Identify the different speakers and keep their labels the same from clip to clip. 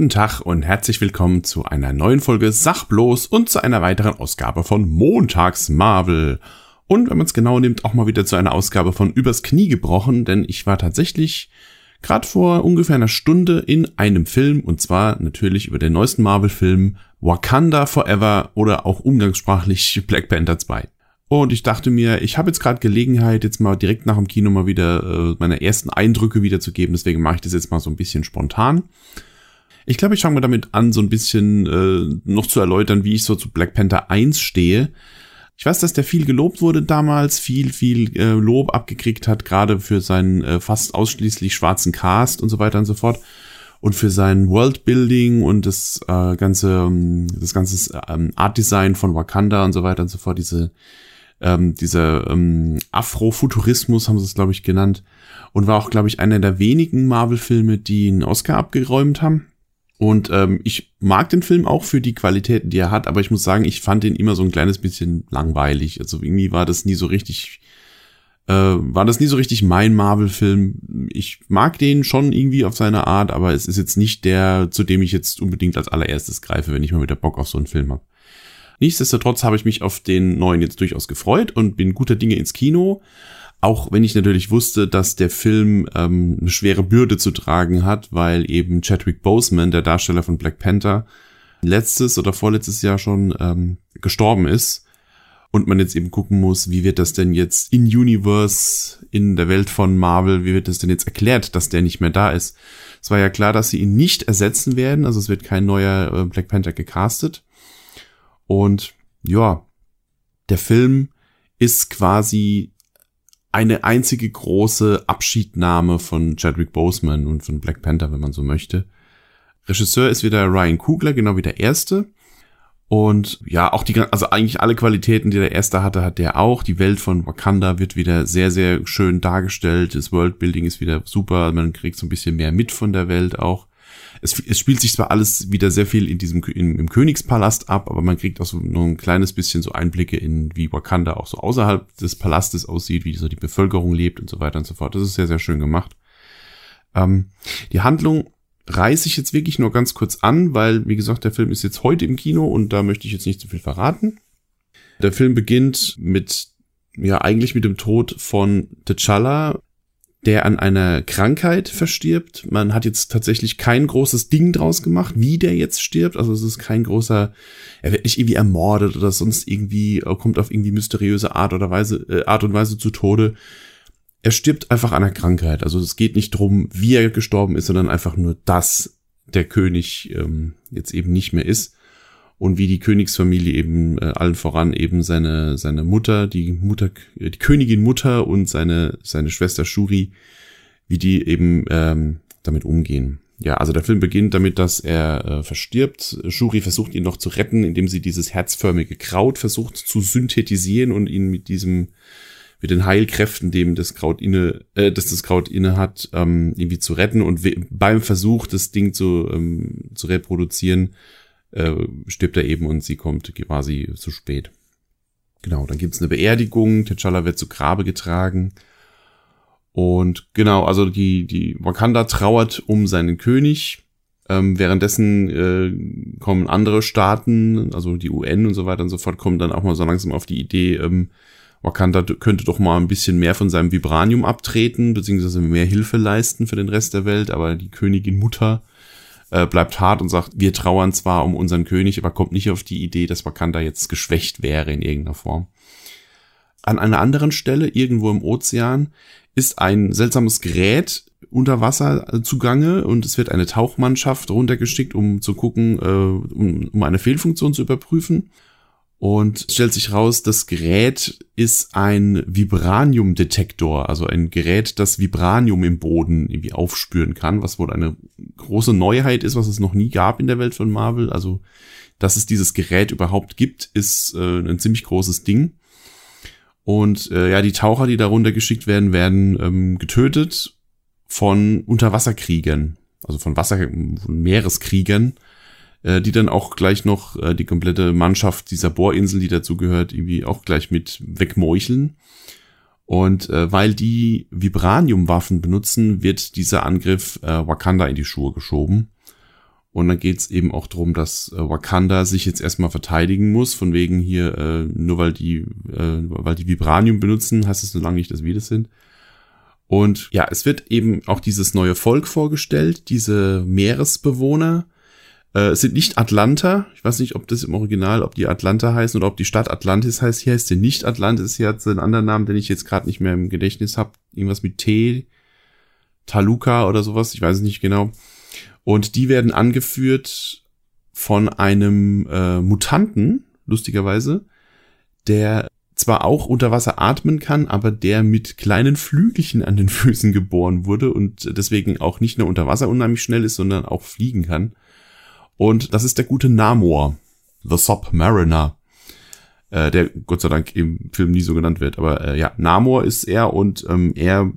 Speaker 1: Guten Tag und herzlich willkommen zu einer neuen Folge Sachbloß und zu einer weiteren Ausgabe von Montags Marvel. Und wenn man es genau nimmt, auch mal wieder zu einer Ausgabe von Übers Knie gebrochen, denn ich war tatsächlich gerade vor ungefähr einer Stunde in einem Film und zwar natürlich über den neuesten Marvel-Film Wakanda Forever oder auch umgangssprachlich Black Panther 2. Und ich dachte mir, ich habe jetzt gerade Gelegenheit, jetzt mal direkt nach dem Kino mal wieder äh, meine ersten Eindrücke wiederzugeben. Deswegen mache ich das jetzt mal so ein bisschen spontan. Ich glaube, ich fange mal damit an, so ein bisschen äh, noch zu erläutern, wie ich so zu Black Panther 1 stehe. Ich weiß, dass der viel gelobt wurde damals, viel, viel äh, Lob abgekriegt hat, gerade für seinen äh, fast ausschließlich schwarzen Cast und so weiter und so fort. Und für sein Worldbuilding und das äh, ganze, ähm, das ganze ähm, Art Design von Wakanda und so weiter und so fort, diese ähm, dieser ähm, Afrofuturismus haben sie es, glaube ich, genannt. Und war auch, glaube ich, einer der wenigen Marvel-Filme, die einen Oscar abgeräumt haben. Und ähm, ich mag den Film auch für die Qualitäten, die er hat, aber ich muss sagen, ich fand ihn immer so ein kleines bisschen langweilig. Also irgendwie war das nie so richtig, äh, war das nie so richtig mein Marvel-Film. Ich mag den schon irgendwie auf seine Art, aber es ist jetzt nicht der, zu dem ich jetzt unbedingt als allererstes greife, wenn ich mal wieder Bock auf so einen Film habe. Nichtsdestotrotz habe ich mich auf den neuen jetzt durchaus gefreut und bin guter Dinge ins Kino. Auch wenn ich natürlich wusste, dass der Film ähm, eine schwere Bürde zu tragen hat, weil eben Chadwick Boseman, der Darsteller von Black Panther, letztes oder vorletztes Jahr schon ähm, gestorben ist und man jetzt eben gucken muss, wie wird das denn jetzt in Universe, in der Welt von Marvel, wie wird das denn jetzt erklärt, dass der nicht mehr da ist. Es war ja klar, dass sie ihn nicht ersetzen werden, also es wird kein neuer äh, Black Panther gecastet. Und ja, der Film ist quasi eine einzige große Abschiednahme von Chadwick Boseman und von Black Panther, wenn man so möchte. Regisseur ist wieder Ryan Kugler, genau wie der erste. Und ja, auch die, also eigentlich alle Qualitäten, die der erste hatte, hat der auch. Die Welt von Wakanda wird wieder sehr, sehr schön dargestellt. Das Worldbuilding ist wieder super. Man kriegt so ein bisschen mehr mit von der Welt auch es, es spielt sich zwar alles wieder sehr viel in diesem in, im Königspalast ab, aber man kriegt auch so nur ein kleines bisschen so Einblicke in, wie Wakanda auch so außerhalb des Palastes aussieht, wie so die Bevölkerung lebt und so weiter und so fort. Das ist sehr, sehr schön gemacht. Ähm, die Handlung reiße ich jetzt wirklich nur ganz kurz an, weil, wie gesagt, der Film ist jetzt heute im Kino und da möchte ich jetzt nicht zu viel verraten. Der Film beginnt mit, ja, eigentlich mit dem Tod von T'Challa, der an einer Krankheit verstirbt. Man hat jetzt tatsächlich kein großes Ding draus gemacht, wie der jetzt stirbt. Also es ist kein großer, er wird nicht irgendwie ermordet oder sonst irgendwie, kommt auf irgendwie mysteriöse Art oder Weise, äh, Art und Weise zu Tode. Er stirbt einfach an einer Krankheit. Also es geht nicht drum, wie er gestorben ist, sondern einfach nur, dass der König ähm, jetzt eben nicht mehr ist und wie die Königsfamilie eben äh, allen voran eben seine seine Mutter, die Mutter, die Königin Mutter und seine seine Schwester Shuri, wie die eben ähm, damit umgehen. Ja, also der Film beginnt damit, dass er äh, verstirbt. Shuri versucht ihn noch zu retten, indem sie dieses herzförmige Kraut versucht zu synthetisieren und ihn mit diesem mit den Heilkräften, dem das Kraut inne, äh, dass das Kraut inne hat, ähm, irgendwie zu retten und beim Versuch, das Ding zu ähm, zu reproduzieren, äh, stirbt er eben und sie kommt quasi zu spät. Genau, dann gibt's eine Beerdigung, T'Challa wird zu Grabe getragen. Und genau, also die, die Wakanda trauert um seinen König. Ähm, währenddessen äh, kommen andere Staaten, also die UN und so weiter und so fort, kommen dann auch mal so langsam auf die Idee, ähm, Wakanda könnte doch mal ein bisschen mehr von seinem Vibranium abtreten, beziehungsweise mehr Hilfe leisten für den Rest der Welt, aber die Königin Mutter äh, bleibt hart und sagt, wir trauern zwar um unseren König, aber kommt nicht auf die Idee, dass Wakanda jetzt geschwächt wäre in irgendeiner Form. An einer anderen Stelle, irgendwo im Ozean, ist ein seltsames Gerät unter Wasser zugange und es wird eine Tauchmannschaft runtergeschickt, um zu gucken, äh, um, um eine Fehlfunktion zu überprüfen. Und stellt sich raus, das Gerät ist ein Vibranium-Detektor, also ein Gerät, das Vibranium im Boden irgendwie aufspüren kann, was wohl eine große Neuheit ist, was es noch nie gab in der Welt von Marvel. Also, dass es dieses Gerät überhaupt gibt, ist äh, ein ziemlich großes Ding. Und äh, ja, die Taucher, die darunter geschickt werden, werden ähm, getötet von Unterwasserkriegern, also von Wasser, von Meereskriegern äh, die dann auch gleich noch äh, die komplette Mannschaft dieser Bohrinsel, die dazu gehört, irgendwie auch gleich mit wegmeucheln. Und äh, weil die Vibraniumwaffen benutzen, wird dieser Angriff äh, Wakanda in die Schuhe geschoben. Und dann geht's eben auch drum, dass äh, Wakanda sich jetzt erstmal verteidigen muss, von wegen hier, äh, nur weil die, äh, weil die Vibranium benutzen, heißt es so lange nicht, dass wir das sind. Und ja, es wird eben auch dieses neue Volk vorgestellt, diese Meeresbewohner, äh, es sind nicht Atlanta. Ich weiß nicht, ob das im Original, ob die Atlanta heißen oder ob die Stadt Atlantis heißt. Hier heißt sie nicht Atlantis. Hier hat sie einen anderen Namen, den ich jetzt gerade nicht mehr im Gedächtnis habe. Irgendwas mit T, Taluka oder sowas. Ich weiß es nicht genau. Und die werden angeführt von einem äh, Mutanten, lustigerweise, der zwar auch unter Wasser atmen kann, aber der mit kleinen Flügelchen an den Füßen geboren wurde und deswegen auch nicht nur unter Wasser unheimlich schnell ist, sondern auch fliegen kann. Und das ist der gute Namor, The Submariner, äh, der Gott sei Dank im Film nie so genannt wird. Aber äh, ja, Namor ist er und ähm, er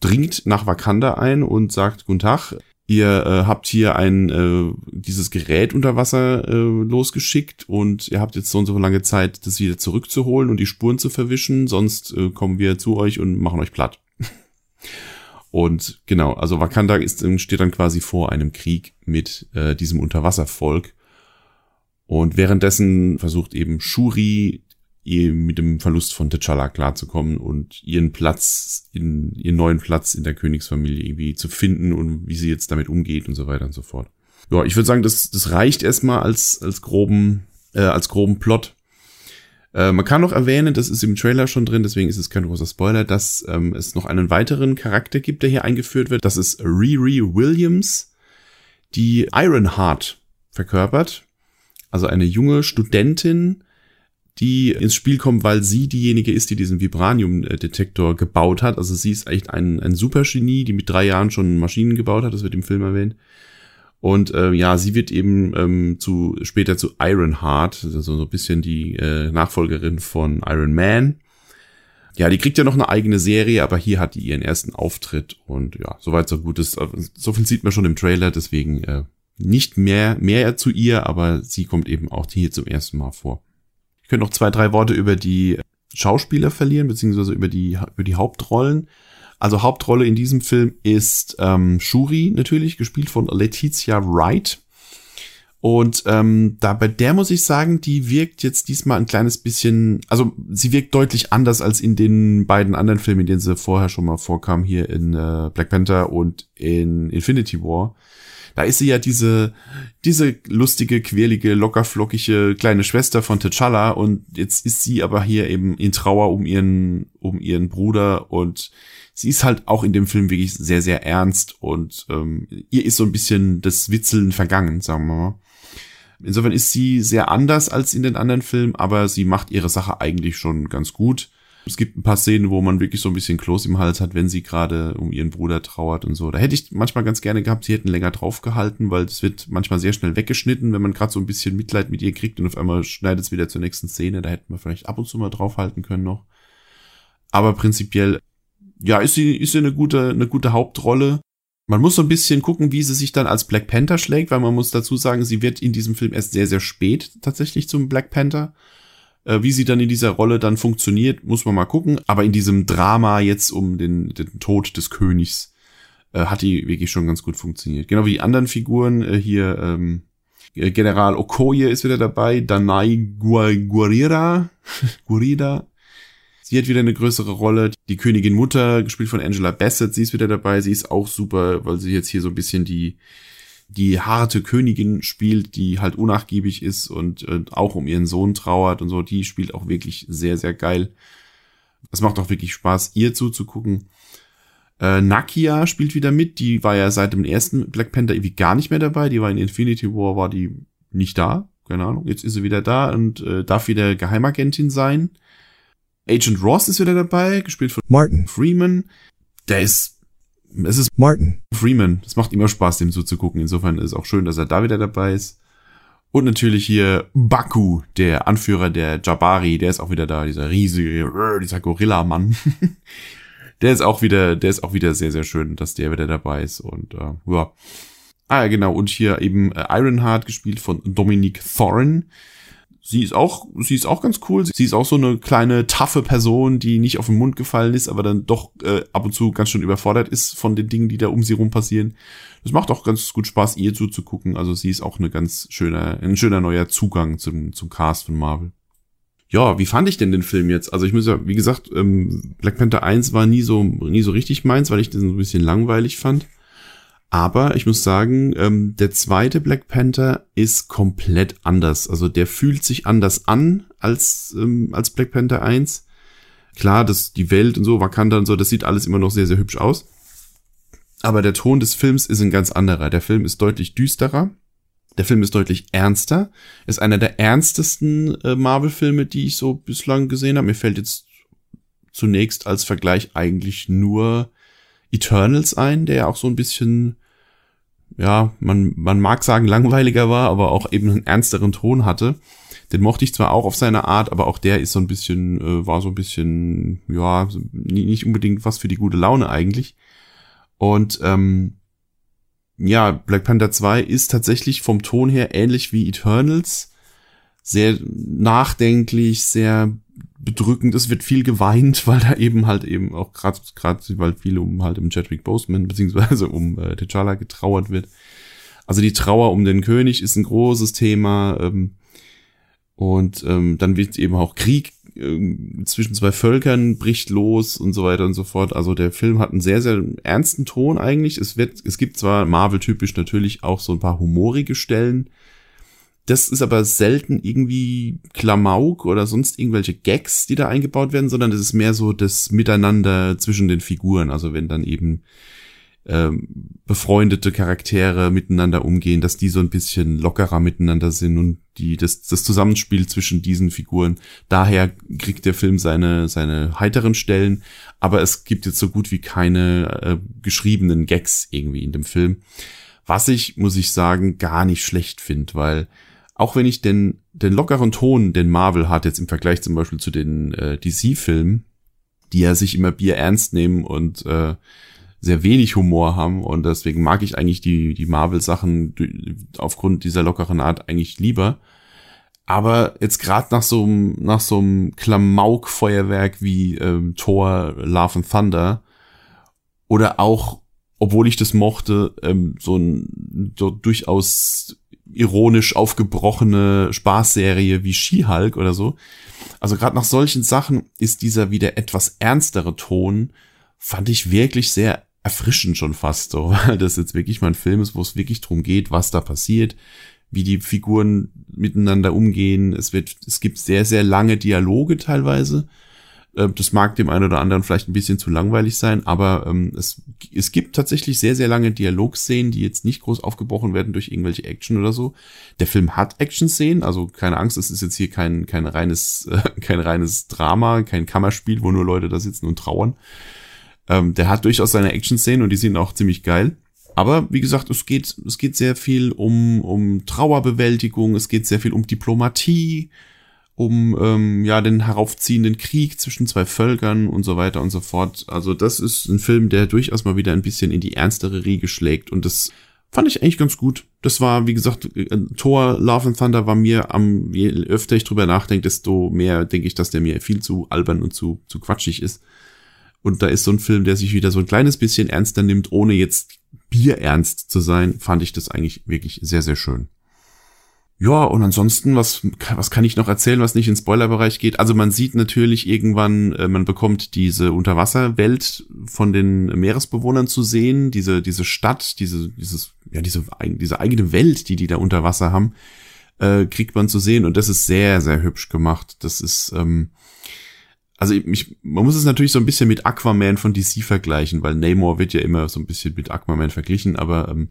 Speaker 1: dringt nach Wakanda ein und sagt, guten Tag, ihr äh, habt hier ein äh, dieses Gerät unter Wasser äh, losgeschickt und ihr habt jetzt so und so lange Zeit, das wieder zurückzuholen und die Spuren zu verwischen, sonst äh, kommen wir zu euch und machen euch platt. Und genau, also Wakanda ist, steht dann quasi vor einem Krieg mit äh, diesem Unterwasservolk. Und währenddessen versucht eben Shuri mit dem Verlust von T'Challa klarzukommen und ihren Platz, in, ihren neuen Platz in der Königsfamilie irgendwie zu finden und wie sie jetzt damit umgeht und so weiter und so fort. Ja, ich würde sagen, das, das reicht erstmal als, als groben, äh, als groben Plot. Äh, man kann noch erwähnen, das ist im Trailer schon drin, deswegen ist es kein großer Spoiler, dass ähm, es noch einen weiteren Charakter gibt, der hier eingeführt wird. Das ist Riri Williams, die Ironheart verkörpert. Also eine junge Studentin, die ins Spiel kommt, weil sie diejenige ist, die diesen Vibranium-Detektor gebaut hat. Also sie ist echt ein, ein Supergenie, die mit drei Jahren schon Maschinen gebaut hat, das wird im Film erwähnt. Und äh, ja, sie wird eben ähm, zu später zu Ironheart, also so ein bisschen die äh, Nachfolgerin von Iron Man. Ja, die kriegt ja noch eine eigene Serie, aber hier hat die ihren ersten Auftritt und ja, soweit so gut ist. So viel sieht man schon im Trailer, deswegen äh, nicht mehr mehr zu ihr, aber sie kommt eben auch hier zum ersten Mal vor. Ich könnte noch zwei, drei Worte über die Schauspieler verlieren, beziehungsweise über die über die Hauptrollen. Also Hauptrolle in diesem Film ist ähm, Shuri natürlich, gespielt von Letizia Wright. Und ähm, da bei der muss ich sagen, die wirkt jetzt diesmal ein kleines bisschen, also sie wirkt deutlich anders als in den beiden anderen Filmen, in denen sie vorher schon mal vorkam, hier in äh, Black Panther und in Infinity War. Da ist sie ja diese, diese lustige, quirlige, lockerflockige kleine Schwester von T'Challa und jetzt ist sie aber hier eben in Trauer um ihren, um ihren Bruder und sie ist halt auch in dem Film wirklich sehr, sehr ernst und ähm, ihr ist so ein bisschen das Witzeln vergangen, sagen wir mal. Insofern ist sie sehr anders als in den anderen Filmen, aber sie macht ihre Sache eigentlich schon ganz gut. Es gibt ein paar Szenen, wo man wirklich so ein bisschen Kloß im Hals hat, wenn sie gerade um ihren Bruder trauert und so. Da hätte ich manchmal ganz gerne gehabt, sie hätten länger draufgehalten, weil es wird manchmal sehr schnell weggeschnitten, wenn man gerade so ein bisschen Mitleid mit ihr kriegt und auf einmal schneidet es wieder zur nächsten Szene. Da hätten wir vielleicht ab und zu mal draufhalten können noch. Aber prinzipiell ja, ist sie, ist sie eine gute, eine gute Hauptrolle. Man muss so ein bisschen gucken, wie sie sich dann als Black Panther schlägt, weil man muss dazu sagen, sie wird in diesem Film erst sehr, sehr spät tatsächlich zum Black Panther. Äh, wie sie dann in dieser Rolle dann funktioniert, muss man mal gucken. Aber in diesem Drama jetzt um den, den Tod des Königs äh, hat die wirklich schon ganz gut funktioniert. Genau wie die anderen Figuren äh, hier, ähm, General Okoye ist wieder dabei, Danai Guarira, Guarida, Sie hat wieder eine größere Rolle. Die Königin Mutter, gespielt von Angela Bassett, sie ist wieder dabei. Sie ist auch super, weil sie jetzt hier so ein bisschen die, die harte Königin spielt, die halt unnachgiebig ist und äh, auch um ihren Sohn trauert und so. Die spielt auch wirklich sehr, sehr geil. Es macht auch wirklich Spaß, ihr zuzugucken. Äh, Nakia spielt wieder mit. Die war ja seit dem ersten Black Panther irgendwie gar nicht mehr dabei. Die war in Infinity War, war die nicht da keine Ahnung, jetzt ist sie wieder da und äh, darf wieder Geheimagentin sein. Agent Ross ist wieder dabei, gespielt von
Speaker 2: Martin
Speaker 1: Freeman. Der ist, es ist
Speaker 2: Martin
Speaker 1: Freeman. Es macht immer Spaß, dem so zu gucken. Insofern ist es auch schön, dass er da wieder dabei ist. Und natürlich hier Baku, der Anführer der Jabari, der ist auch wieder da, dieser riesige, dieser Gorilla-Mann. der ist auch wieder, der ist auch wieder sehr, sehr schön, dass der wieder dabei ist. Und äh, ja. Ah ja, genau. Und hier eben äh, Ironheart gespielt von Dominique Thorin. Sie ist auch, sie ist auch ganz cool. Sie ist auch so eine kleine, taffe Person, die nicht auf den Mund gefallen ist, aber dann doch äh, ab und zu ganz schön überfordert ist von den Dingen, die da um sie rum passieren. Das macht auch ganz gut Spaß, ihr zuzugucken. Also sie ist auch eine ganz schöner, ein schöner neuer Zugang zum, zum Cast von Marvel. Ja, wie fand ich denn den Film jetzt? Also ich muss ja, wie gesagt, ähm, Black Panther 1 war nie so, nie so richtig meins, weil ich den so ein bisschen langweilig fand. Aber ich muss sagen, ähm, der zweite Black Panther ist komplett anders. Also der fühlt sich anders an als, ähm, als Black Panther 1. Klar, dass die Welt und so, Wakanda und so, das sieht alles immer noch sehr, sehr hübsch aus. Aber der Ton des Films ist ein ganz anderer. Der Film ist deutlich düsterer. Der Film ist deutlich ernster. Ist einer der ernstesten äh, Marvel-Filme, die ich so bislang gesehen habe. Mir fällt jetzt zunächst als Vergleich eigentlich nur Eternals ein, der ja auch so ein bisschen, ja, man, man mag sagen langweiliger war, aber auch eben einen ernsteren Ton hatte. Den mochte ich zwar auch auf seine Art, aber auch der ist so ein bisschen, äh, war so ein bisschen, ja, nicht unbedingt was für die gute Laune eigentlich. Und ähm, ja, Black Panther 2 ist tatsächlich vom Ton her ähnlich wie Eternals. Sehr nachdenklich, sehr bedrückend. Es wird viel geweint, weil da eben halt eben auch gerade gerade weil viel um halt um Chadwick Boseman beziehungsweise um äh, T'Challa getrauert wird. Also die Trauer um den König ist ein großes Thema. Ähm, und ähm, dann wird eben auch Krieg äh, zwischen zwei Völkern bricht los und so weiter und so fort. Also der Film hat einen sehr, sehr ernsten Ton eigentlich. Es wird, es gibt zwar Marvel-typisch natürlich auch so ein paar humorige Stellen, das ist aber selten irgendwie Klamauk oder sonst irgendwelche Gags, die da eingebaut werden, sondern das ist mehr so das Miteinander zwischen den Figuren. Also wenn dann eben ähm, befreundete Charaktere miteinander umgehen, dass die so ein bisschen lockerer miteinander sind und die das, das Zusammenspiel zwischen diesen Figuren. Daher kriegt der Film seine seine heiteren Stellen, aber es gibt jetzt so gut wie keine äh, geschriebenen Gags irgendwie in dem Film. Was ich, muss ich sagen, gar nicht schlecht finde, weil auch wenn ich den, den lockeren Ton, den Marvel hat, jetzt im Vergleich zum Beispiel zu den äh, DC-Filmen, die ja sich immer Bier ernst nehmen und äh, sehr wenig Humor haben und deswegen mag ich eigentlich die, die Marvel-Sachen aufgrund dieser lockeren Art eigentlich lieber. Aber jetzt gerade nach so einem nach so einem Klamauk-Feuerwerk wie ähm, Thor, Love and Thunder oder auch, obwohl ich das mochte, ähm, so ein so durchaus ironisch aufgebrochene Spaßserie wie She-Hulk oder so. Also gerade nach solchen Sachen ist dieser wieder etwas ernstere Ton, fand ich wirklich sehr erfrischend schon fast so, weil das jetzt wirklich mal ein Film ist, wo es wirklich drum geht, was da passiert, wie die Figuren miteinander umgehen. Es wird, es gibt sehr, sehr lange Dialoge teilweise das mag dem einen oder anderen vielleicht ein bisschen zu langweilig sein, aber ähm, es, es gibt tatsächlich sehr, sehr lange Dialogszenen, die jetzt nicht groß aufgebrochen werden durch irgendwelche Action oder so. Der Film hat Action-Szenen, also keine Angst, es ist jetzt hier kein, kein reines, äh, kein reines Drama, kein Kammerspiel, wo nur Leute da sitzen und trauern. Ähm, der hat durchaus seine Action-Szenen und die sind auch ziemlich geil. Aber wie gesagt, es geht, es geht sehr viel um, um Trauerbewältigung, es geht sehr viel um Diplomatie, um ähm, ja den heraufziehenden Krieg zwischen zwei Völkern und so weiter und so fort. Also das ist ein Film, der durchaus mal wieder ein bisschen in die ernstere Riege schlägt und das fand ich eigentlich ganz gut. Das war, wie gesagt, Thor Love and Thunder war mir am, je öfter ich drüber nachdenke, desto mehr denke ich, dass der mir viel zu albern und zu, zu quatschig ist. Und da ist so ein Film, der sich wieder so ein kleines bisschen ernster nimmt, ohne jetzt bierernst zu sein, fand ich das eigentlich wirklich sehr, sehr schön. Ja, und ansonsten, was, was kann ich noch erzählen, was nicht in Spoilerbereich geht? Also man sieht natürlich irgendwann, äh, man bekommt diese Unterwasserwelt von den Meeresbewohnern zu sehen, diese, diese Stadt, diese, dieses, ja, diese, diese eigene Welt, die die da unter Wasser haben, äh, kriegt man zu sehen und das ist sehr, sehr hübsch gemacht. Das ist, ähm, also ich, man muss es natürlich so ein bisschen mit Aquaman von DC vergleichen, weil Namor wird ja immer so ein bisschen mit Aquaman verglichen, aber ähm,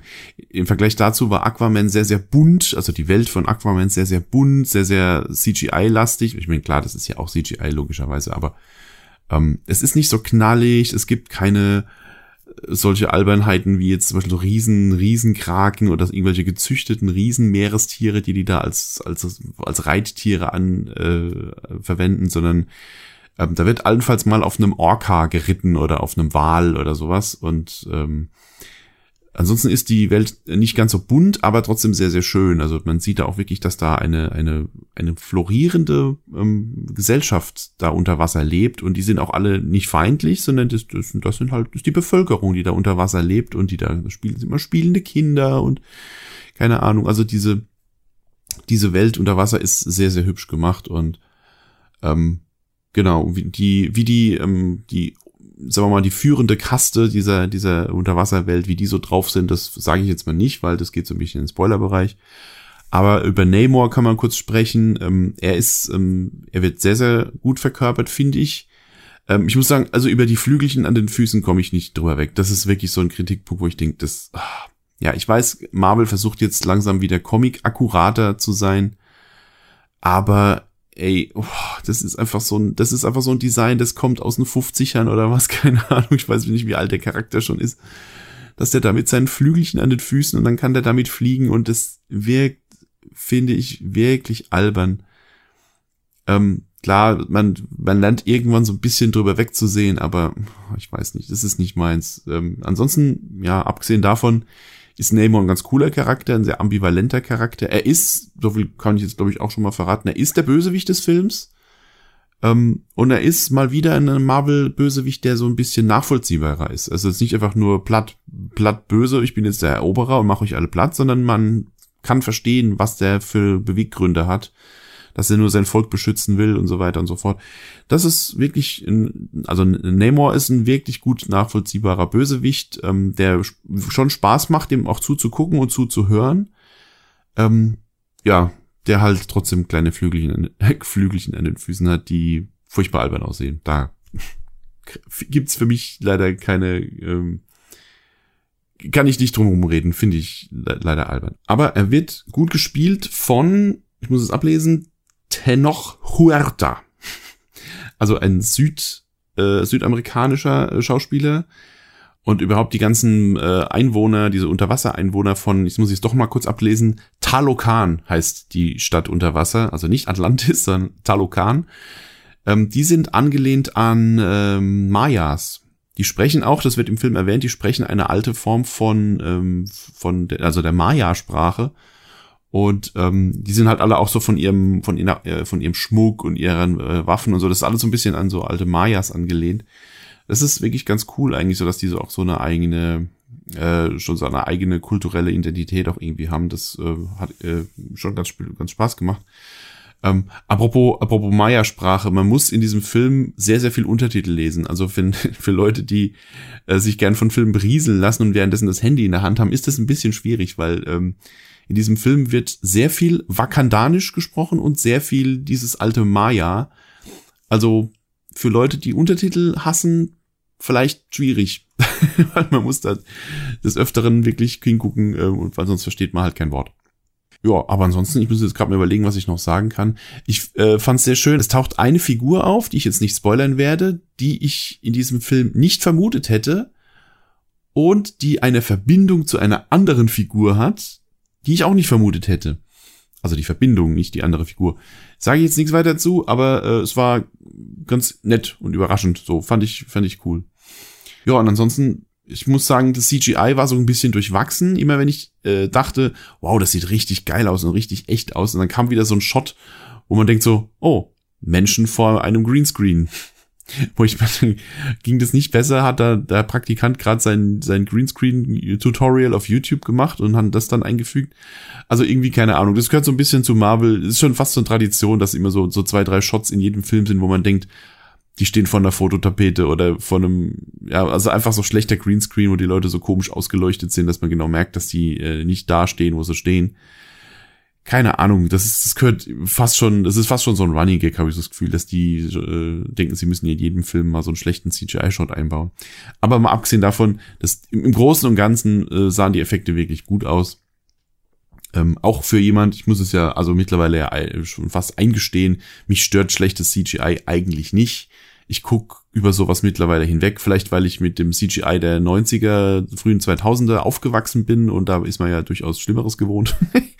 Speaker 1: im Vergleich dazu war Aquaman sehr, sehr bunt, also die Welt von Aquaman sehr, sehr bunt, sehr, sehr CGI-lastig. Ich meine, klar, das ist ja auch CGI logischerweise, aber ähm, es ist nicht so knallig, es gibt keine solche Albernheiten wie jetzt zum Beispiel so riesen, Riesenkraken oder irgendwelche gezüchteten Riesenmeerestiere, die die da als, als, als Reittiere an, äh, verwenden, sondern ähm, da wird allenfalls mal auf einem Orca geritten oder auf einem Wal oder sowas und ähm, Ansonsten ist die Welt nicht ganz so bunt, aber trotzdem sehr, sehr schön. Also man sieht da auch wirklich, dass da eine, eine, eine florierende ähm, Gesellschaft da unter Wasser lebt und die sind auch alle nicht feindlich, sondern das, das, das sind halt das ist die Bevölkerung, die da unter Wasser lebt und die da spielen, sind immer spielende Kinder und keine Ahnung. Also diese, diese Welt unter Wasser ist sehr, sehr hübsch gemacht und ähm, genau, wie die, wie die, ähm, die sagen wir mal, die führende Kaste dieser, dieser Unterwasserwelt, wie die so drauf sind, das sage ich jetzt mal nicht, weil das geht so ein bisschen in den Spoilerbereich. Aber über Namor kann man kurz sprechen. Ähm, er ist, ähm, er wird sehr, sehr gut verkörpert, finde ich. Ähm, ich muss sagen, also über die Flügelchen an den Füßen komme ich nicht drüber weg. Das ist wirklich so ein Kritikpunkt, wo ich denke, das, ach, ja, ich weiß, Marvel versucht jetzt langsam wieder Comic-akkurater zu sein. Aber ey, oh, das ist einfach so ein, das ist einfach so ein Design, das kommt aus den 50ern oder was, keine Ahnung, ich weiß nicht, wie alt der Charakter schon ist, dass der da mit seinen Flügelchen an den Füßen und dann kann der damit fliegen und das wirkt, finde ich, wirklich albern. Ähm, klar, man, man lernt irgendwann so ein bisschen drüber wegzusehen, aber ich weiß nicht, das ist nicht meins. Ähm, ansonsten, ja, abgesehen davon, ist Namor ein ganz cooler Charakter, ein sehr ambivalenter Charakter. Er ist, so viel kann ich jetzt glaube ich auch schon mal verraten, er ist der Bösewicht des Films. Ähm, und er ist mal wieder ein Marvel-Bösewicht, der so ein bisschen nachvollziehbarer ist. Also es ist nicht einfach nur platt, platt böse, ich bin jetzt der Eroberer und mache euch alle platt, sondern man kann verstehen, was der für Beweggründe hat dass er nur sein Volk beschützen will und so weiter und so fort. Das ist wirklich, ein, also Namor ist ein wirklich gut nachvollziehbarer Bösewicht, ähm, der schon Spaß macht, dem auch zuzugucken und zuzuhören. Ähm, ja, der halt trotzdem kleine Flügelchen, Flügelchen an den Füßen hat, die furchtbar albern aussehen. Da gibt's für mich leider keine, ähm, kann ich nicht drum herum reden, finde ich leider albern. Aber er wird gut gespielt von, ich muss es ablesen, Tenoch Huerta. Also ein Süd, äh, südamerikanischer äh, Schauspieler. Und überhaupt die ganzen äh, Einwohner, diese Unterwassereinwohner von, ich muss es doch mal kurz ablesen, Talokan heißt die Stadt unter Wasser, also nicht Atlantis, sondern Talokan. Ähm, die sind angelehnt an ähm, Mayas. Die sprechen auch, das wird im Film erwähnt, die sprechen eine alte Form von, ähm, von der, also der Maya-Sprache. Und ähm, die sind halt alle auch so von ihrem, von, ihrer, äh, von ihrem Schmuck und ihren äh, Waffen und so. Das ist alles so ein bisschen an so alte Mayas angelehnt. Das ist wirklich ganz cool eigentlich, so dass die so auch so eine eigene, äh, schon so eine eigene kulturelle Identität auch irgendwie haben. Das äh, hat äh, schon ganz, ganz Spaß gemacht. Ähm, apropos, apropos Maya-Sprache, man muss in diesem Film sehr, sehr viel Untertitel lesen. Also für, für Leute, die äh, sich gern von Filmen berieseln lassen und währenddessen das Handy in der Hand haben, ist das ein bisschen schwierig, weil ähm, in diesem Film wird sehr viel Wakandanisch gesprochen und sehr viel dieses alte Maya. Also für Leute, die Untertitel hassen, vielleicht schwierig. weil man muss da des Öfteren wirklich hingucken, äh, weil sonst versteht man halt kein Wort. Ja, aber ansonsten, ich muss jetzt gerade mal überlegen, was ich noch sagen kann. Ich äh, fand es sehr schön. Es taucht eine Figur auf, die ich jetzt nicht spoilern werde, die ich in diesem Film nicht vermutet hätte und die eine Verbindung zu einer anderen Figur hat, die ich auch nicht vermutet hätte. Also die Verbindung, nicht die andere Figur. Sage ich jetzt nichts weiter dazu, aber äh, es war ganz nett und überraschend. So fand ich, fand ich cool. Ja, und ansonsten, ich muss sagen, das CGI war so ein bisschen durchwachsen. Immer wenn ich äh, dachte, wow, das sieht richtig geil aus und richtig echt aus, und dann kam wieder so ein Shot, wo man denkt so, oh, Menschen vor einem Greenscreen wo ich ging das nicht besser, hat da der Praktikant gerade sein, sein Greenscreen-Tutorial auf YouTube gemacht und hat das dann eingefügt. Also irgendwie keine Ahnung. Das gehört so ein bisschen zu Marvel. Das ist schon fast so eine Tradition, dass immer so, so zwei, drei Shots in jedem Film sind, wo man denkt, die stehen vor einer Fototapete oder vor einem, ja, also einfach so schlechter Greenscreen, wo die Leute so komisch ausgeleuchtet sind, dass man genau merkt, dass die äh, nicht da stehen, wo sie stehen keine Ahnung, das ist, das gehört fast schon, das ist fast schon so ein Running Gag, habe ich das Gefühl, dass die äh, denken, sie müssen in jedem Film mal so einen schlechten CGI-Shot einbauen. Aber mal abgesehen davon, dass im, Großen und Ganzen äh, sahen die Effekte wirklich gut aus. Ähm, auch für jemand, ich muss es ja also mittlerweile ja schon fast eingestehen, mich stört schlechtes CGI eigentlich nicht. Ich guck über sowas mittlerweile hinweg, vielleicht weil ich mit dem CGI der 90er, frühen 2000er aufgewachsen bin und da ist man ja durchaus Schlimmeres gewohnt.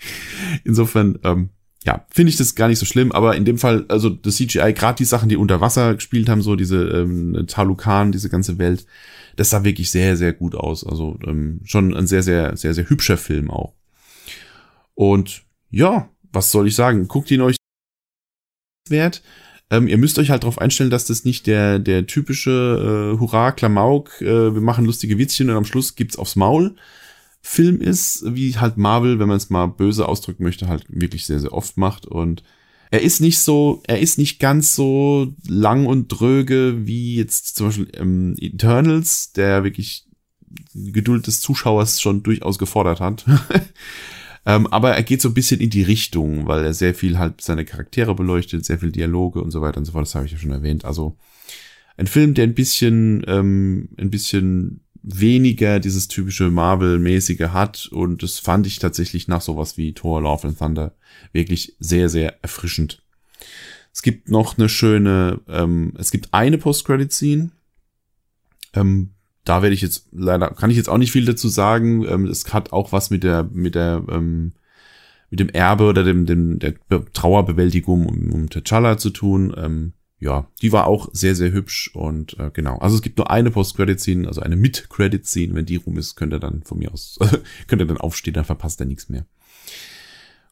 Speaker 1: Insofern, ähm, ja, finde ich das gar nicht so schlimm, aber in dem Fall, also das CGI, gerade die Sachen, die unter Wasser gespielt haben, so diese ähm, Talukan, diese ganze Welt, das sah wirklich sehr, sehr gut aus. Also ähm, schon ein sehr, sehr, sehr, sehr hübscher Film auch. Und ja, was soll ich sagen? Guckt ihn euch wert. Ähm, ihr müsst euch halt darauf einstellen, dass das nicht der, der typische äh, Hurra, Klamauk, äh, wir machen lustige Witzchen und am Schluss gibt's aufs Maul. Film ist, wie halt Marvel, wenn man es mal böse ausdrücken möchte, halt wirklich sehr, sehr oft macht. Und er ist nicht so, er ist nicht ganz so lang und dröge wie jetzt zum Beispiel ähm, Eternals, der wirklich Geduld des Zuschauers schon durchaus gefordert hat. Ähm, aber er geht so ein bisschen in die Richtung, weil er sehr viel halt seine Charaktere beleuchtet, sehr viel Dialoge und so weiter und so fort. Das habe ich ja schon erwähnt. Also ein Film, der ein bisschen, ähm, ein bisschen weniger dieses typische Marvel-mäßige hat und das fand ich tatsächlich nach sowas wie Thor, Love and Thunder wirklich sehr, sehr erfrischend. Es gibt noch eine schöne, ähm, es gibt eine Post-Credit-Scene, ähm, da werde ich jetzt leider, kann ich jetzt auch nicht viel dazu sagen. Ähm, es hat auch was mit der, mit der, ähm, mit dem Erbe oder dem, dem der Trauerbewältigung um, um T'Challa zu tun. Ähm, ja, die war auch sehr, sehr hübsch und äh, genau. Also es gibt nur eine Post-Credit-Scene, also eine Mid-Credit-Scene. Wenn die rum ist, könnt ihr dann von mir aus, könnt ihr dann aufstehen, dann verpasst ihr nichts mehr.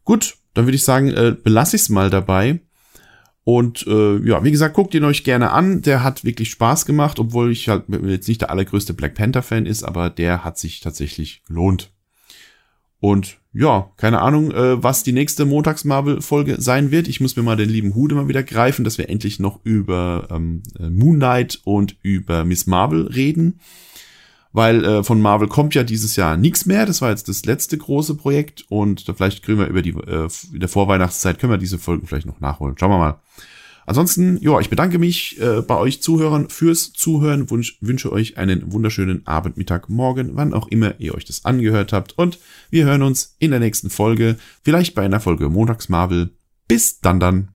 Speaker 1: Gut, dann würde ich sagen, äh, belasse ich es mal dabei. Und äh, ja, wie gesagt, guckt ihn euch gerne an. Der hat wirklich Spaß gemacht, obwohl ich halt jetzt nicht der allergrößte Black Panther-Fan ist, aber der hat sich tatsächlich gelohnt. Und ja, keine Ahnung, äh, was die nächste Montags-Marvel-Folge sein wird. Ich muss mir mal den lieben Hude mal wieder greifen, dass wir endlich noch über ähm, äh, Moon Knight und über Miss Marvel reden weil äh, von Marvel kommt ja dieses Jahr nichts mehr. Das war jetzt das letzte große Projekt und da vielleicht kriegen wir über die äh, in der Vorweihnachtszeit können wir diese Folgen vielleicht noch nachholen. Schauen wir mal. Ansonsten, ja, ich bedanke mich äh, bei euch Zuhörern fürs Zuhören, wünsch, wünsche euch einen wunderschönen Abend, Mittag, Morgen, wann auch immer ihr euch das angehört habt und wir hören uns in der nächsten Folge, vielleicht bei einer Folge Montags Marvel. Bis dann dann.